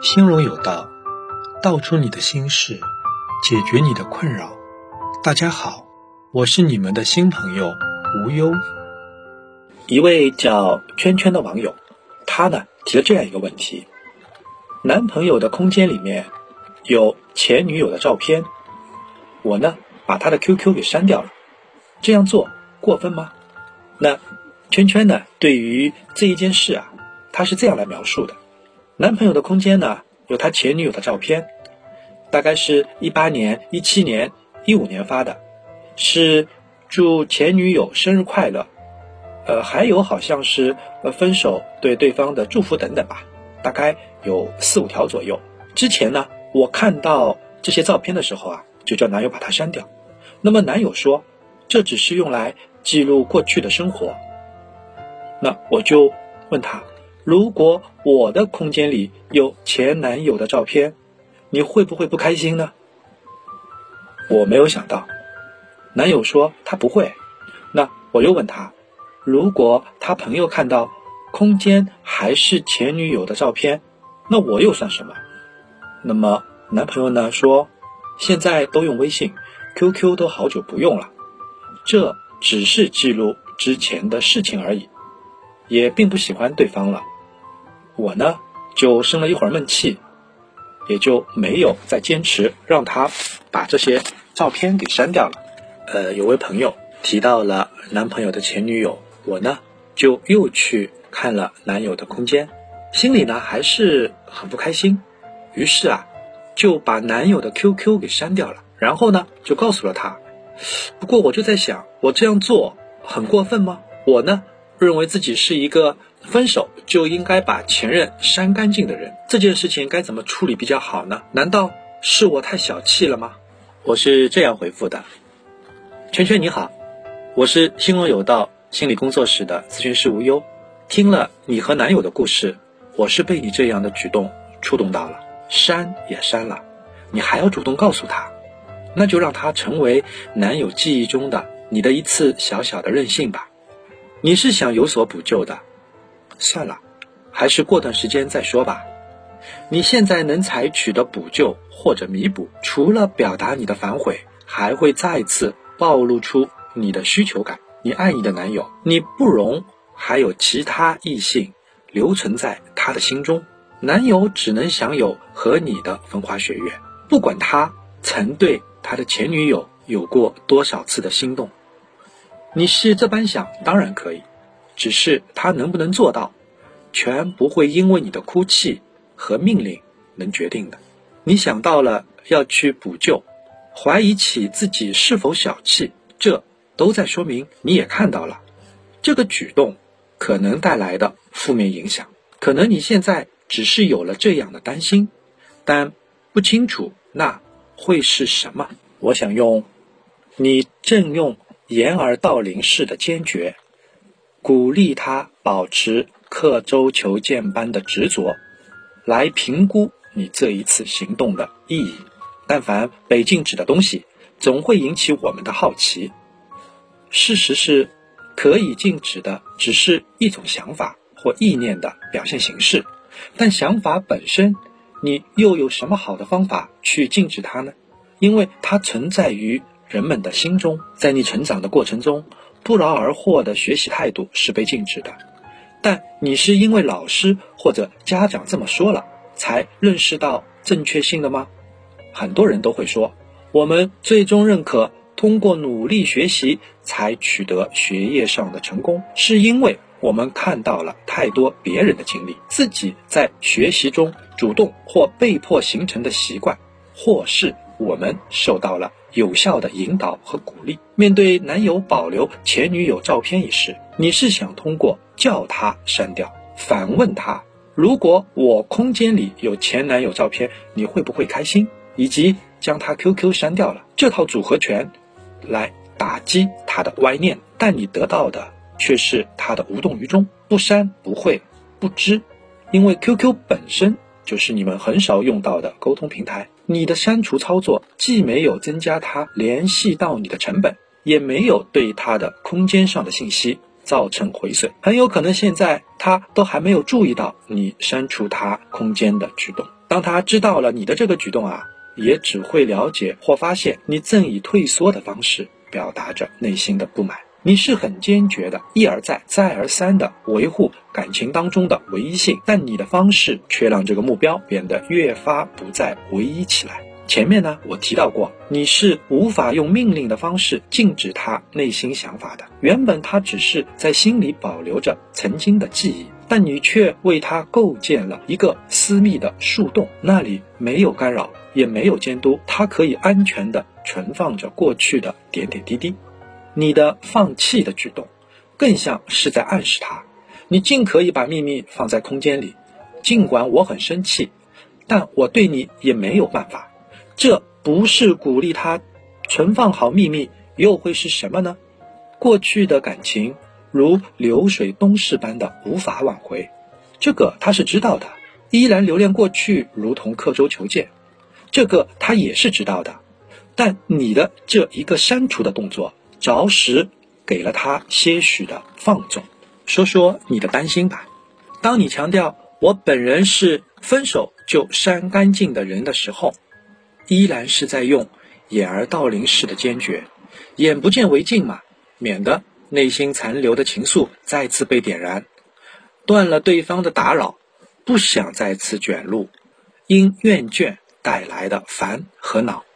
心中有道，道出你的心事，解决你的困扰。大家好，我是你们的新朋友无忧。一位叫圈圈的网友，他呢提了这样一个问题：男朋友的空间里面有前女友的照片，我呢把他的 QQ 给删掉了，这样做过分吗？那圈圈呢对于这一件事啊，他是这样来描述的。男朋友的空间呢，有他前女友的照片，大概是一八年、一七年、一五年发的，是祝前女友生日快乐，呃，还有好像是呃分手对对方的祝福等等吧，大概有四五条左右。之前呢，我看到这些照片的时候啊，就叫男友把它删掉。那么男友说，这只是用来记录过去的生活。那我就问他。如果我的空间里有前男友的照片，你会不会不开心呢？我没有想到，男友说他不会。那我又问他，如果他朋友看到空间还是前女友的照片，那我又算什么？那么男朋友呢说，现在都用微信，QQ 都好久不用了，这只是记录之前的事情而已，也并不喜欢对方了。我呢，就生了一会儿闷气，也就没有再坚持让他把这些照片给删掉了。呃，有位朋友提到了男朋友的前女友，我呢就又去看了男友的空间，心里呢还是很不开心，于是啊就把男友的 QQ 给删掉了，然后呢就告诉了他。不过我就在想，我这样做很过分吗？我呢认为自己是一个。分手就应该把前任删干净的人，这件事情该怎么处理比较好呢？难道是我太小气了吗？我是这样回复的：圈圈你好，我是心龙有道心理工作室的咨询师无忧。听了你和男友的故事，我是被你这样的举动触动到了，删也删了，你还要主动告诉他，那就让他成为男友记忆中的你的一次小小的任性吧。你是想有所补救的。算了，还是过段时间再说吧。你现在能采取的补救或者弥补，除了表达你的反悔，还会再次暴露出你的需求感。你爱你的男友，你不容还有其他异性留存在他的心中。男友只能享有和你的风花雪月，不管他曾对他的前女友有过多少次的心动。你是这般想，当然可以。只是他能不能做到，全不会因为你的哭泣和命令能决定的。你想到了要去补救，怀疑起自己是否小气，这都在说明你也看到了这个举动可能带来的负面影响。可能你现在只是有了这样的担心，但不清楚那会是什么。我想用你正用掩耳盗铃式的坚决。鼓励他保持刻舟求剑般的执着，来评估你这一次行动的意义。但凡被禁止的东西，总会引起我们的好奇。事实是，可以禁止的只是一种想法或意念的表现形式，但想法本身，你又有什么好的方法去禁止它呢？因为它存在于人们的心中，在你成长的过程中。不劳而获的学习态度是被禁止的，但你是因为老师或者家长这么说了，才认识到正确性的吗？很多人都会说，我们最终认可通过努力学习才取得学业上的成功，是因为我们看到了太多别人的经历，自己在学习中主动或被迫形成的习惯，或是我们受到了。有效的引导和鼓励。面对男友保留前女友照片一事，你是想通过叫他删掉，反问他：如果我空间里有前男友照片，你会不会开心？以及将他 QQ 删掉了，这套组合拳来打击他的歪念，但你得到的却是他的无动于衷，不删不会不知，因为 QQ 本身就是你们很少用到的沟通平台。你的删除操作既没有增加他联系到你的成本，也没有对他的空间上的信息造成毁损，很有可能现在他都还没有注意到你删除他空间的举动。当他知道了你的这个举动啊，也只会了解或发现你正以退缩的方式表达着内心的不满。你是很坚决的，一而再、再而三的维护感情当中的唯一性，但你的方式却让这个目标变得越发不再唯一起来。前面呢，我提到过，你是无法用命令的方式禁止他内心想法的。原本他只是在心里保留着曾经的记忆，但你却为他构建了一个私密的树洞，那里没有干扰，也没有监督，他可以安全的存放着过去的点点滴滴。你的放弃的举动，更像是在暗示他，你尽可以把秘密放在空间里，尽管我很生气，但我对你也没有办法。这不是鼓励他存放好秘密，又会是什么呢？过去的感情如流水东逝般的无法挽回，这个他是知道的。依然留恋过去，如同刻舟求剑，这个他也是知道的。但你的这一个删除的动作，着实给了他些许的放纵。说说你的担心吧。当你强调我本人是分手就删干净的人的时候。依然是在用掩耳盗铃式的坚决，眼不见为净嘛，免得内心残留的情愫再次被点燃，断了对方的打扰，不想再次卷入因厌倦带来的烦和恼，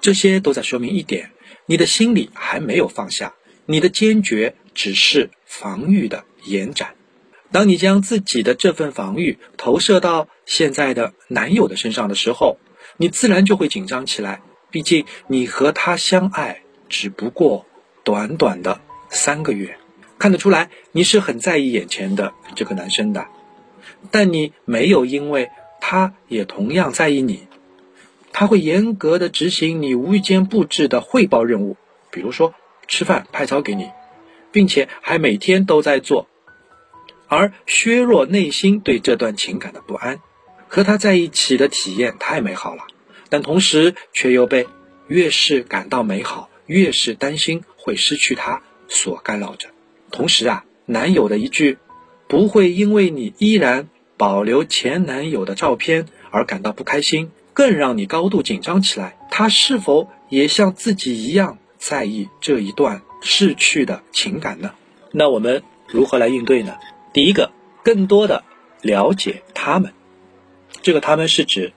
这些都在说明一点：你的心里还没有放下，你的坚决只是防御的延展。当你将自己的这份防御投射到现在的男友的身上的时候。你自然就会紧张起来，毕竟你和他相爱只不过短短的三个月，看得出来你是很在意眼前的这个男生的，但你没有因为他也同样在意你，他会严格的执行你无意间布置的汇报任务，比如说吃饭派钞给你，并且还每天都在做，而削弱内心对这段情感的不安。和他在一起的体验太美好了，但同时却又被越是感到美好，越是担心会失去他所干扰着。同时啊，男友的一句“不会因为你依然保留前男友的照片而感到不开心”，更让你高度紧张起来。他是否也像自己一样在意这一段逝去的情感呢？那我们如何来应对呢？第一个，更多的了解他们。这个他们是指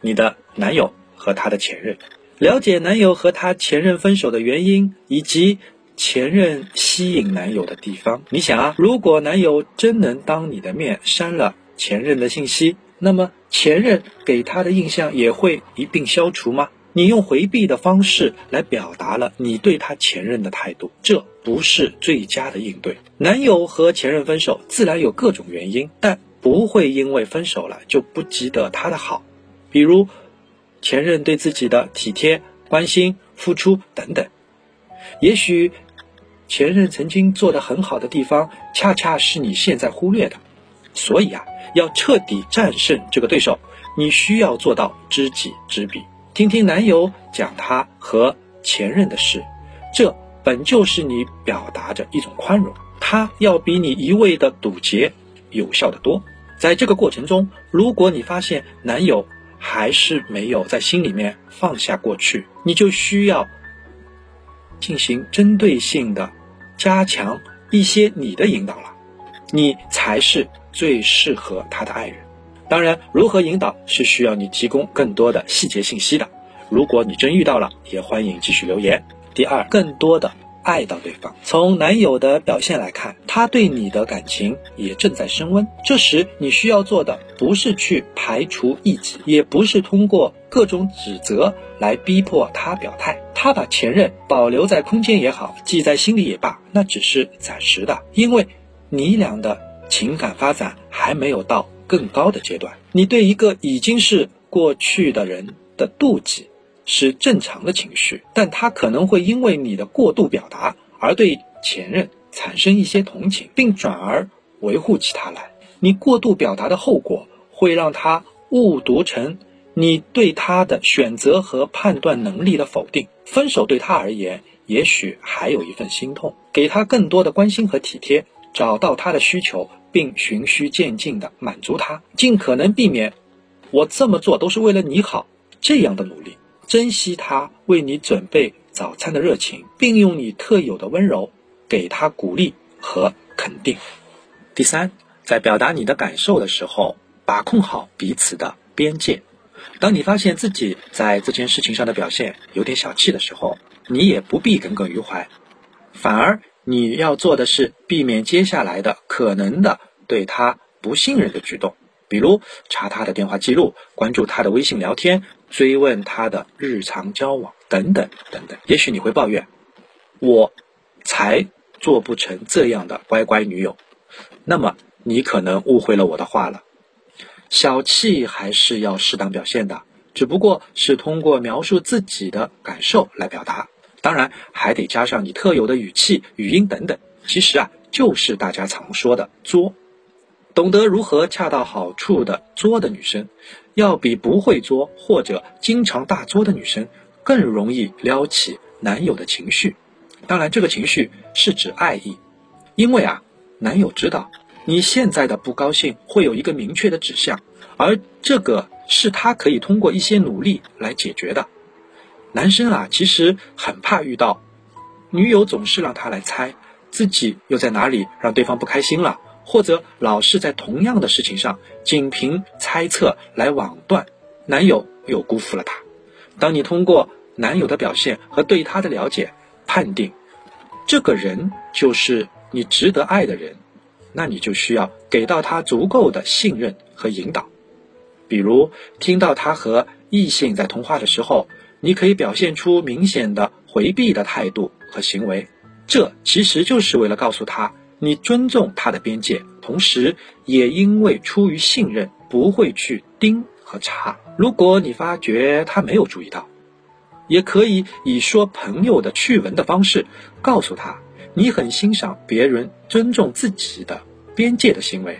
你的男友和他的前任，了解男友和他前任分手的原因，以及前任吸引男友的地方。你想啊，如果男友真能当你的面删了前任的信息，那么前任给他的印象也会一并消除吗？你用回避的方式来表达了你对他前任的态度，这不是最佳的应对。男友和前任分手自然有各种原因，但。不会因为分手了就不记得他的好，比如前任对自己的体贴、关心、付出等等。也许前任曾经做的很好的地方，恰恰是你现在忽略的。所以啊，要彻底战胜这个对手，你需要做到知己知彼。听听男友讲他和前任的事，这本就是你表达着一种宽容。他要比你一味的堵截。有效的多。在这个过程中，如果你发现男友还是没有在心里面放下过去，你就需要进行针对性的加强一些你的引导了。你才是最适合他的爱人。当然，如何引导是需要你提供更多的细节信息的。如果你真遇到了，也欢迎继续留言。第二，更多的。爱到对方。从男友的表现来看，他对你的感情也正在升温。这时你需要做的不是去排除异己，也不是通过各种指责来逼迫他表态。他把前任保留在空间也好，记在心里也罢，那只是暂时的，因为你俩的情感发展还没有到更高的阶段。你对一个已经是过去的人的妒忌。是正常的情绪，但他可能会因为你的过度表达而对前任产生一些同情，并转而维护起他来。你过度表达的后果会让他误读成你对他的选择和判断能力的否定。分手对他而言，也许还有一份心痛，给他更多的关心和体贴，找到他的需求，并循序渐进地满足他，尽可能避免我这么做都是为了你好，这样的努力，珍惜他为你准备早餐的热情，并用你特有的温柔给他鼓励和肯定。第三，在表达你的感受的时候，把控好彼此的边界。当你发现自己在这件事情上的表现有点小气的时候，你也不必耿耿于怀，反而你要做的是避免接下来的可能的对他不信任的举动，比如查他的电话记录、关注他的微信聊天、追问他的日常交往等等等等。也许你会抱怨，我才做不成这样的乖乖女友。那么你可能误会了我的话了。小气还是要适当表现的，只不过是通过描述自己的感受来表达，当然还得加上你特有的语气、语音等等。其实啊，就是大家常说的作。懂得如何恰到好处的作的女生，要比不会作或者经常大作的女生更容易撩起男友的情绪。当然，这个情绪是指爱意，因为啊，男友知道。你现在的不高兴会有一个明确的指向，而这个是他可以通过一些努力来解决的。男生啊，其实很怕遇到女友总是让他来猜自己又在哪里让对方不开心了，或者老是在同样的事情上仅凭猜测来网断男友又辜负了他。当你通过男友的表现和对他的了解判定这个人就是你值得爱的人。那你就需要给到他足够的信任和引导，比如听到他和异性在通话的时候，你可以表现出明显的回避的态度和行为，这其实就是为了告诉他你尊重他的边界，同时也因为出于信任不会去盯和查。如果你发觉他没有注意到，也可以以说朋友的趣闻的方式告诉他。你很欣赏别人尊重自己的边界的行为，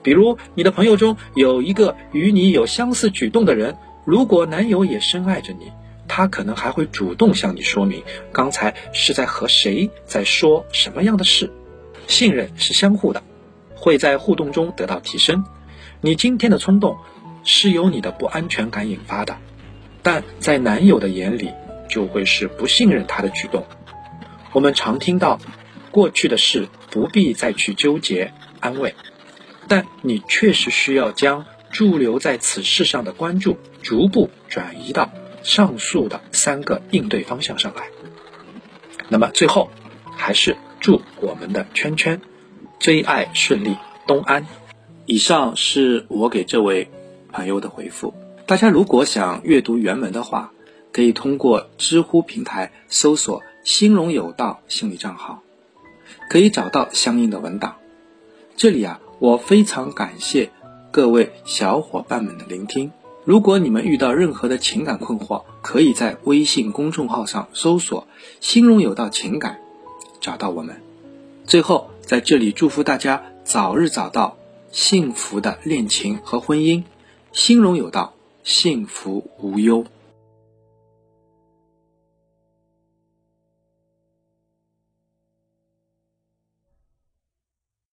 比如你的朋友中有一个与你有相似举动的人，如果男友也深爱着你，他可能还会主动向你说明刚才是在和谁在说什么样的事。信任是相互的，会在互动中得到提升。你今天的冲动是由你的不安全感引发的，但在男友的眼里就会是不信任他的举动。我们常听到，过去的事不必再去纠结安慰，但你确实需要将驻留在此事上的关注逐步转移到上述的三个应对方向上来。那么最后，还是祝我们的圈圈追爱顺利，东安。以上是我给这位朋友的回复。大家如果想阅读原文的话，可以通过知乎平台搜索。心荣有道心理账号，可以找到相应的文档。这里啊，我非常感谢各位小伙伴们的聆听。如果你们遇到任何的情感困惑，可以在微信公众号上搜索“心荣有道情感”，找到我们。最后，在这里祝福大家早日找到幸福的恋情和婚姻，心荣有道，幸福无忧。